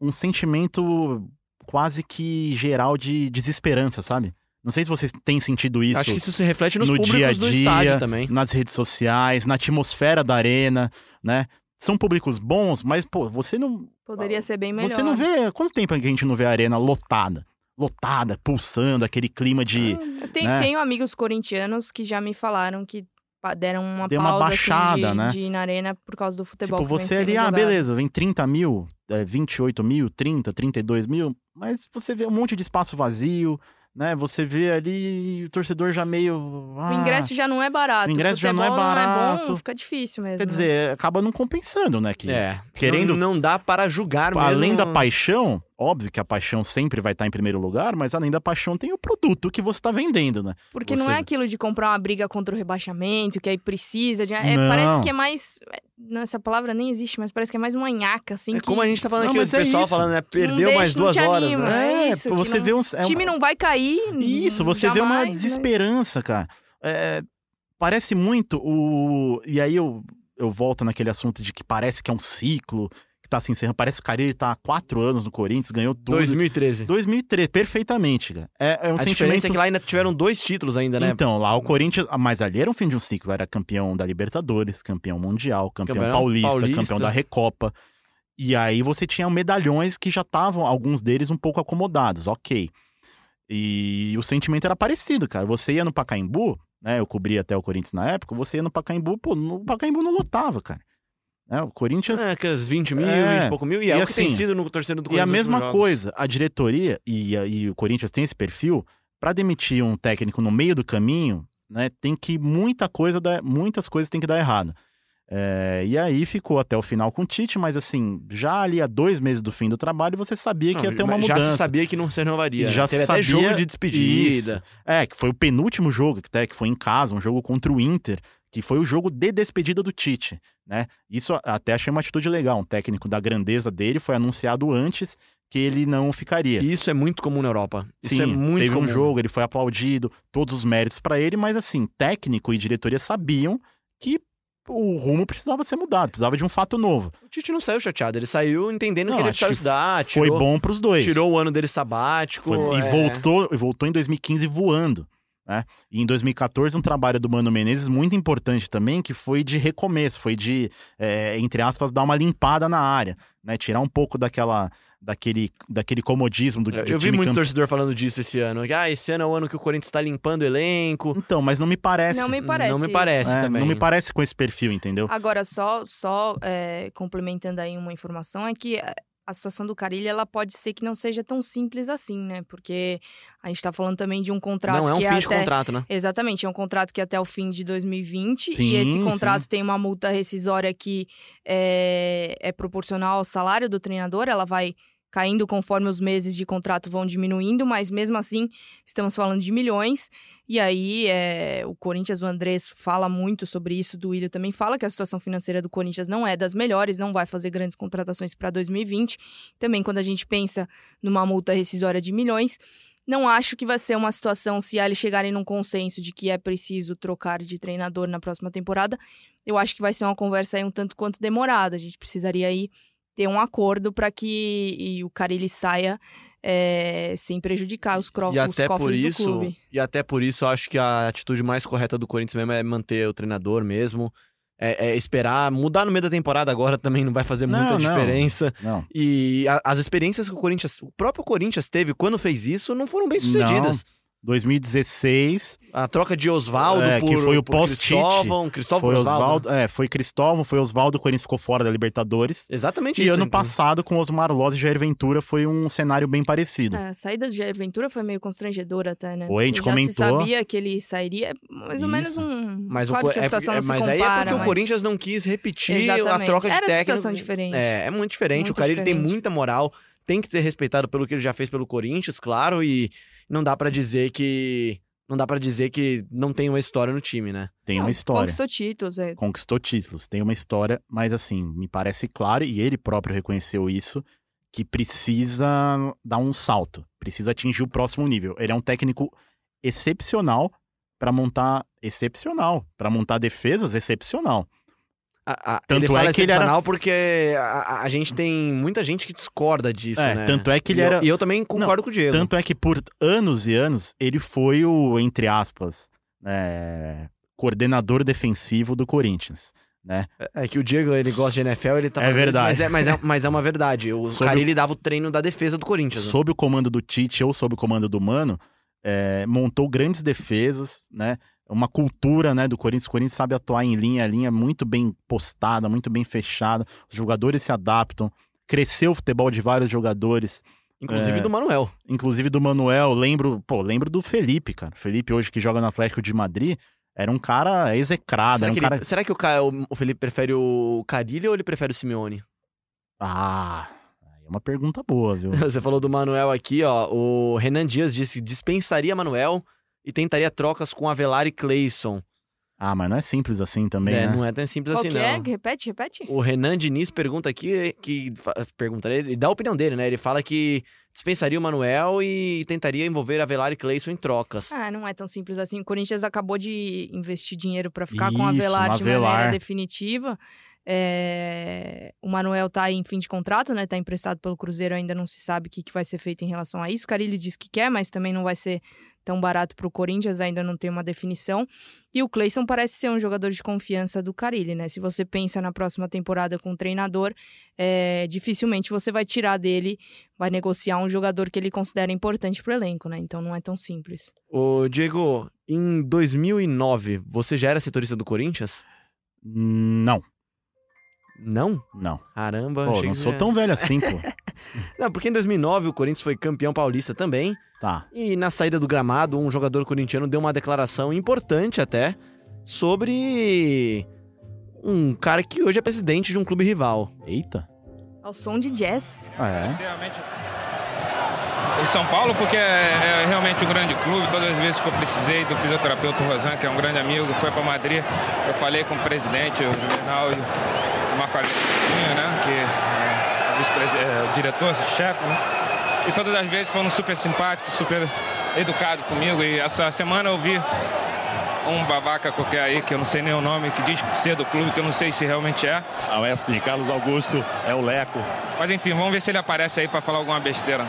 Um sentimento quase que geral de desesperança, sabe? Não sei se vocês têm sentido isso Acho que isso se reflete nos no públicos dia a do dia, estádio também. nas redes sociais, na atmosfera da arena, né? São públicos bons, mas, pô, você não. poderia ser bem melhor. Você não vê. Quanto tempo que a gente não vê a arena lotada? Lotada, pulsando, aquele clima de. Eu tenho, né? tenho amigos corintianos que já me falaram que deram uma Deu uma pausa baixada, assim, de, né? de ir na arena por causa do futebol. Tipo, você ali, ah, beleza, vem 30 mil, é, 28 mil, 30, 32 mil, mas você vê um monte de espaço vazio, né? Você vê ali o torcedor já meio. O ah, ingresso já não é barato. o ingresso já não é barato. bom, fica difícil mesmo. Quer né? dizer, acaba não compensando, né? Que, É. Querendo- Não, não dá para julgar mesmo. Além da paixão, óbvio que a paixão sempre vai estar em primeiro lugar, mas além da paixão tem o produto que você está vendendo, né? Porque você- não é aquilo de comprar uma briga contra o rebaixamento, que aí precisa de. é, parece que é mais. é, não, Essa palavra nem existe, mas parece que é mais uma nhaca, assim. É que como a gente tá falando Não, aqui, o é pessoal isso. falando, né? Perdeu deixa, mais duas horas, anima. né? É isso, que você não- vê um. O time não vai cair. Isso, você vê uma jamais, mas- desesperança, cara. É, parece muito o. E aí eu, eu volto naquele assunto de que parece que é um ciclo que tá se encerrando. Parece que o Carilli tá há quatro anos no Corinthians, ganhou tudo. 2013. 2003, perfeitamente, cara. É, é um a sentimento. diferença é que lá ainda tiveram dois títulos ainda, né? Então, lá o Corinthians, mas ali era um fim de um ciclo, era campeão da Libertadores, campeão mundial, campeão Campeão paulista, paulista. campeão da Recopa. E aí você tinha medalhões que já estavam, alguns deles um pouco acomodados, ok. E o sentimento era parecido, cara. Você ia no Pacaembu, né? Eu cobria até o Corinthians na época, você ia no Pacaembu, pô, no Pacaembu não lotava, cara. Né, o Corinthians É, aqueles 20 mil, É. 20 e pouco mil, e é E o que tem assim, sido no torcedor do E a Corinthians. mesma coisa, a diretoria e, e o Corinthians tem esse perfil, para demitir um técnico no meio do caminho, né, tem que muita coisa, dar- muitas coisas tem que dar errado. É, e aí ficou até o final com o Tite, mas assim, já ali há dois meses do fim do trabalho, você sabia que ia ter uma Não, já mudança. se sabia que não se renovaria. E né? já Teve se até sabia- jogo de despedida. É, que foi o penúltimo jogo, que até que foi em casa, um jogo contra o Inter, que foi o jogo de despedida do Tite, né? Isso até achei uma atitude legal. Um técnico da grandeza dele foi anunciado antes que ele não ficaria. E isso é muito comum na Europa. Isso Sim, é muito teve comum. um jogo, ele foi aplaudido, todos os méritos pra ele, mas assim, técnico e diretoria sabiam que o rumo precisava ser mudado, precisava de um fato novo. O Tite não saiu chateado, ele saiu entendendo Não, que ele precisava que estudar, Foi tirou, bom pros dois. tirou o ano dele sabático. Foi- e é. voltou, e voltou em 2015 voando. Né? E em 2014, um trabalho do Mano Menezes muito importante também, que foi de recomeço, foi de, é, entre aspas, dar uma limpada na área, né? Tirar um pouco daquela daquele, daquele comodismo do, Eu, eu vi muito camp... torcedor falando disso esse ano. Ah, esse ano é o ano que o Corinthians está limpando o elenco. Então, mas não me parece. Não me parece. Não me parece é, também. Não me parece com esse perfil, entendeu? Agora, só, só é, complementando aí uma informação, é que é, a situação do Carilli, ela pode ser que não seja tão simples assim, né? Porque a gente tá falando também de um contrato não, é um que fim é de até... contrato, né? Exatamente, é um contrato que é até o fim de 2020 sim, e esse contrato sim. tem uma multa rescisória que é, é proporcional ao salário do treinador, ela vai caindo conforme os meses de contrato vão diminuindo, mas mesmo assim estamos falando de milhões. E aí é, o Corinthians, o Andrés fala muito sobre isso, do Willian também fala que a situação financeira do Corinthians não é das melhores, não vai fazer grandes contratações para 2020. Também quando a gente pensa numa multa rescisória de milhões, não acho que vai ser uma situação, se eles chegarem num consenso de que é preciso trocar de treinador na próxima temporada, eu acho que vai ser uma conversa aí um tanto quanto demorada. A gente precisaria aí ter um acordo para que o Carilli saia é, sem prejudicar os, cro- e até os cofres por isso, do clube. E até por isso, eu acho que a atitude mais correta do Corinthians mesmo é manter o treinador mesmo. É, é esperar, mudar no meio da temporada agora também não vai fazer Não, muita não. diferença. Não. E a- as experiências que o Corinthians, o próprio Corinthians teve quando fez isso, não foram bem sucedidas. 2016 A troca de Oswaldo É, por, que foi o por pós-Tite. Cristóvão, Cristóvão foi Oswaldo. Oswaldo, é, foi Cristóvão, foi Oswaldo, o Corinthians ficou fora da Libertadores. Exatamente E isso. ano então. passado, com Osmar Loz e Jair Ventura, foi um cenário bem parecido. É, a saída do Jair Ventura foi meio constrangedora até, né? Foi, a gente já se comentou. sabia que ele sairia, mais ou menos Isso. um... Mas, claro o, que a é, situação é, não se mas aí é compara, porque o mas- Corinthians não quis repetir a Exatamente. troca de Era técnico. situação diferente. É, é muito diferente. Muito o Carilli tem muita moral, tem que ser respeitado pelo que ele já fez pelo Corinthians, claro, e não dá pra dizer que não dá para dizer que não tem uma história no time, né? Tem Não, uma história. Conquistou títulos, é. Conquistou títulos, tem uma história, mas assim, me parece claro, e ele próprio reconheceu isso, que precisa dar um salto, precisa atingir o próximo nível. Ele é um técnico excepcional para montar excepcional, para montar defesas excepcional. A, a, Tanto ele fala é que ele era- porque a, a- gente tem muita gente que discorda disso, é, né? tanto é que ele e eu- era E eu, também concordo com o Diego. Tanto é que por anos e anos ele foi o, entre aspas, é, coordenador defensivo do Corinthians. Né? É que o Diego, ele gosta de NFL, ele tá É isso, verdade. mas, é, mas, é, mas é uma verdade. O Sobre cara, o- ele dava o treino da defesa do Corinthians. né? Sob o comando do Tite ou sob o comando do Mano, é, montou grandes defesas, né? Uma cultura né, do Corinthians. O Corinthians sabe atuar em linha, a linha muito bem postada, muito bem fechada. Os jogadores se adaptam. Cresceu o futebol de vários jogadores. Inclusive É. do Manuel. Inclusive do Manuel, lembro, pô, lembro do Felipe, cara. Felipe hoje que joga no Atlético de Madrid, era um cara execrado, Será era um que, cara ele- será que o, o- Felipe prefere o Carilli ou ele prefere o Simeone? Ah, é uma pergunta boa, viu? Você falou do Manuel aqui, ó. O Renan Dias disse que dispensaria Manuel e tentaria trocas com Avelar e Cleison. Ah, mas não é simples assim também, É, né? não é tão simples Qual assim, que é? não. Repete, repete. O Renan Diniz pergunta aqui, que pergunta, ele dá a opinião dele, né? Ele fala que dispensaria o Manuel e tentaria envolver Avelar e Cleison em trocas. Ah, não é tão simples assim. O Corinthians acabou de investir dinheiro para ficar com Isso, Avelar no de maneira Avelar. definitiva. É, O Manuel tá em fim de contrato, né? Tá emprestado pelo Cruzeiro, ainda não se sabe o que, que vai ser feito em relação a isso. O Carilli diz que quer, mas também não vai ser tão barato pro Corinthians, ainda não tem uma definição. E o Cleison parece ser um jogador de confiança do Carilli, né? Se você pensa na próxima temporada com o treinador, é, dificilmente você vai tirar dele, vai negociar um jogador que ele considera importante pro elenco, né? Então não é tão simples. Ô, Diego, em 2009, você já era setorista do Corinthians? Não, Não? não. Caramba, Pô, achei não que sou tão velho assim, pô. Não, porque em 2009 o Corinthians foi campeão paulista também. Tá. E na saída do gramado, um jogador corintiano deu uma declaração importante até sobre um cara que hoje é presidente de um clube rival. Eita. Ao som de jazz. Ah, é? Sinceramente, o São Paulo, porque é, é realmente um grande clube. Todas as vezes que eu precisei do fisioterapeuta Rosan, que é um grande amigo, foi para Madrid. Eu falei com o presidente, o Juvenal e o Marco Alinho, né? Que é o, é, o diretor, chefe, né? E todas as vezes foram super simpáticos, super educados comigo. E essa semana eu vi um babaca qualquer aí, que eu não sei nem o nome, que diz ser do clube, que eu não sei se realmente é. Ah, é assim, Carlos Augusto é o Leco. Mas enfim, vamos ver se ele aparece aí para falar alguma besteira.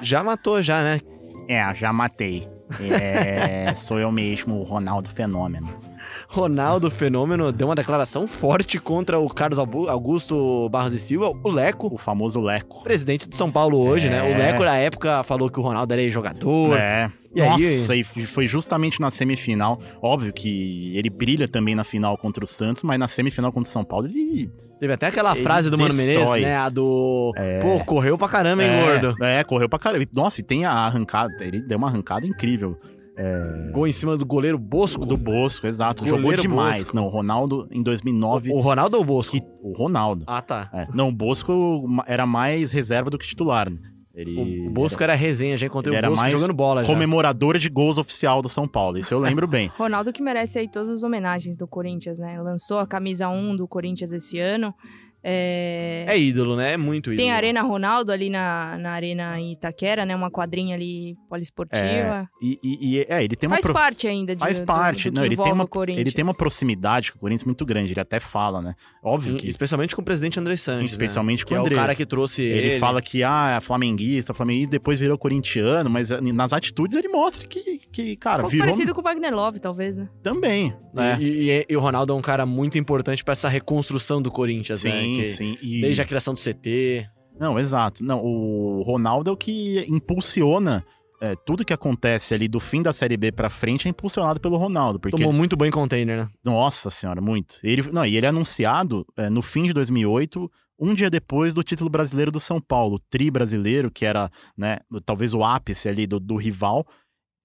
Já matou, já, né? É, já matei. É, sou eu mesmo, o Ronaldo Fenômeno. Ronaldo Fenômeno deu uma declaração forte contra o Carlos Augusto Barros e Silva, o Leco. O famoso Leco. Presidente de São Paulo hoje, é. né? O Leco, na época, falou que o Ronaldo era jogador. É. E Nossa, aí... e foi justamente na semifinal. Óbvio que ele brilha também na final contra o Santos, mas na semifinal contra o São Paulo ele. Teve até aquela ele frase do Mano Menezes, né? A do. É... Pô, correu pra caramba, hein, é, gordo? É, correu pra caramba. Nossa, e tem a arrancada. Ele deu uma arrancada incrível. É... Gol em cima do goleiro Bosco. Do Bosco, exato. Goleiro Jogou demais. Bosco. Não, o Ronaldo em 2009. O, Ronaldo ou o Bosco? Que... O Ronaldo. Ah, tá. É. Não, o Bosco era mais reserva do que titular. Ele o Bosco era, era resenha, já encontrei o Bosco jogando bola. Comemorador de gols oficial do São Paulo, isso eu lembro bem. Ronaldo que merece aí todas as homenagens do Corinthians, né? Lançou a camisa 1 do Corinthians esse ano. É... é ídolo, né? É muito ídolo. Tem a Arena Ronaldo ali na, na Arena Itaquera, né? Uma quadrinha ali poliesportiva. É, e, e, é, ele tem uma Faz pro... parte ainda de, Faz parte. Do, do Não, ele tem uma ele tem uma proximidade com o Corinthians muito grande, ele até fala, né? Óbvio que especialmente com o presidente André Santos, especialmente né? com o André. é o cara que trouxe ele. Ele fala que ah, é flamenguista, flamenguista, depois virou corintiano, mas eh, nas atitudes ele mostra que, que cara, um virou parecido com o Wagner Love, talvez, né? Também, né? E, e, e, o Ronaldo é um cara muito importante para essa reconstrução do Corinthians, sim, né? Sim, sim. E desde a criação do CT. Não, exato. Não, o Ronaldo é o que impulsiona é, tudo que acontece ali do fim da Série B pra frente é impulsionado pelo Ronaldo. Porque Tomou muito banho container, né? Nossa senhora, muito. Ele, não, e ele é anunciado é, no fim de 2008, um dia depois do título brasileiro do São Paulo, tri brasileiro, que era, né, talvez o ápice ali do, do rival.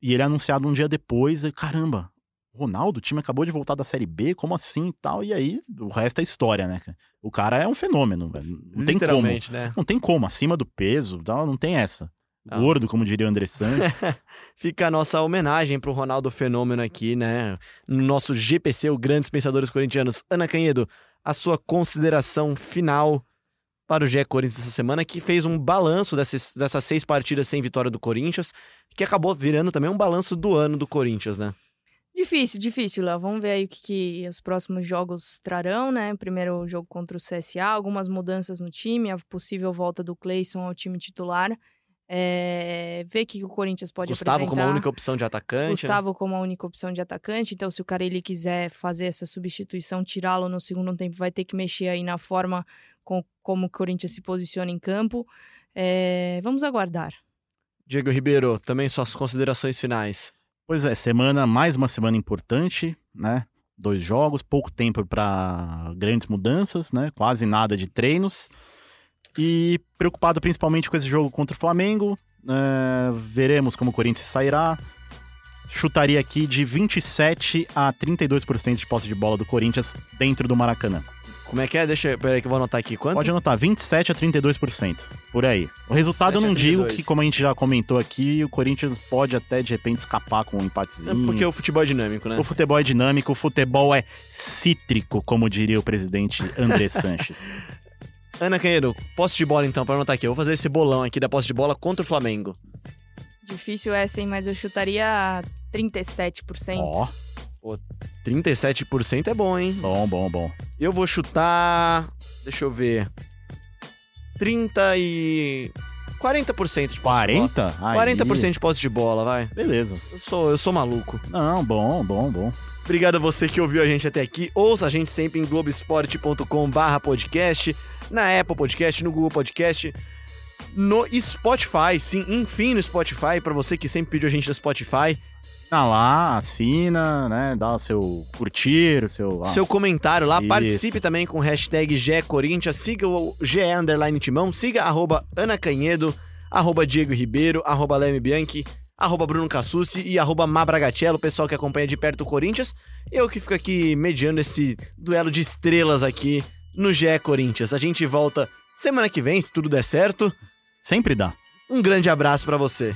E ele é anunciado um dia depois, e caramba, Ronaldo, o time acabou de voltar da Série B, como assim e tal? E aí, o resto é história, né? O cara é um fenômeno, não tem como. Né? Não tem como, acima do peso, não tem essa. Não. Gordo, como diria o André Santos. Fica a nossa homenagem pro Ronaldo Fenômeno aqui, né? No nosso GPC, o Grandes Pensadores Corintianos. Ana Canhedo, a sua consideração final para o GE Corinthians essa semana, que fez um balanço dessas, dessas seis partidas sem vitória do Corinthians, que acabou virando também um balanço do ano do Corinthians, né? Difícil, difícil, Léo. Vamos ver aí o que, que, os próximos jogos trarão, né? Primeiro jogo contra o CSA, algumas mudanças no time, a possível volta do Cleison ao time titular. É... Ver o que o Corinthians pode Gustavo apresentar. como a única opção de atacante. Né? Gustavo né? como a única opção de atacante. Então, se o cara ele quiser fazer essa substituição, tirá-lo no segundo tempo, vai ter que mexer aí na forma com, como o Corinthians se posiciona em campo. É... Vamos aguardar. Diego Ribeiro, também suas considerações finais. Pois é, semana, mais uma semana importante, né? Dois jogos, pouco tempo para grandes mudanças, né? Quase nada de treinos. E preocupado principalmente com esse jogo contra o Flamengo. É, veremos como o Corinthians sairá. Chutaria aqui de 27 a 32% de posse de bola do Corinthians dentro do Maracanã. Como é que é? Deixa peraí que eu vou anotar aqui. Quanto? Pode anotar, 27 a 32%. Por aí. O resultado eu não digo que, como a gente já comentou aqui, o Corinthians pode até de repente escapar com um empatezinho. É porque o futebol é dinâmico, né? O futebol é dinâmico, o futebol é cítrico, como diria o presidente André Sanches. Ana Canheiro, posse de bola então, pra anotar aqui. Eu vou fazer esse bolão aqui da posse de bola contra o Flamengo. Difícil essa, hein? Mas eu chutaria 37%. Ó. Oh. Pô, 37% é bom, hein? Bom, bom, bom. Eu vou chutar. Deixa eu ver. 30 e. 40% de posse 40? de bola. 40% de posse de bola, vai. Beleza. Eu sou, eu sou maluco. Não, bom, bom, bom. Obrigado a você que ouviu a gente até aqui. Ouça a gente sempre em globesport.com/barra podcast, na Apple Podcast, no Google Podcast, no Spotify. Sim, enfim, no Spotify, para você que sempre pediu a gente no Spotify. Tá lá, assina, né? Dá o seu curtir, o seu. Ah, seu comentário lá. Isso. Participe também com o hashtag GECorinthians. Siga o GE Underline Timão. Siga arroba Ana Canhedo, arroba Diego Ribeiro, arroba Leme Bianchi, arroba Bruno Cassucci e arroba Mabragatello, o pessoal que acompanha de perto o Corinthians. Eu que fico aqui mediando esse duelo de estrelas aqui no GE Corinthians. A gente volta semana que vem, se tudo der certo. Sempre dá. Um grande abraço para você.